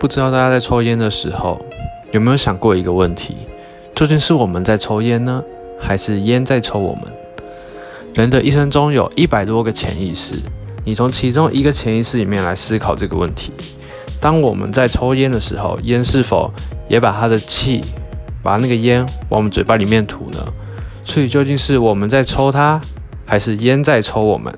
不知道大家在抽烟的时候有没有想过一个问题？究竟是我们在抽烟呢还是烟在抽我们？人的一生中有一百多个潜意识你从其中一个潜意识里面来思考这个问题。当我们在抽烟的时候烟是否也把它的气把那个烟往我们嘴巴里面吐呢？所以究竟是我们在抽它还是烟在抽我们？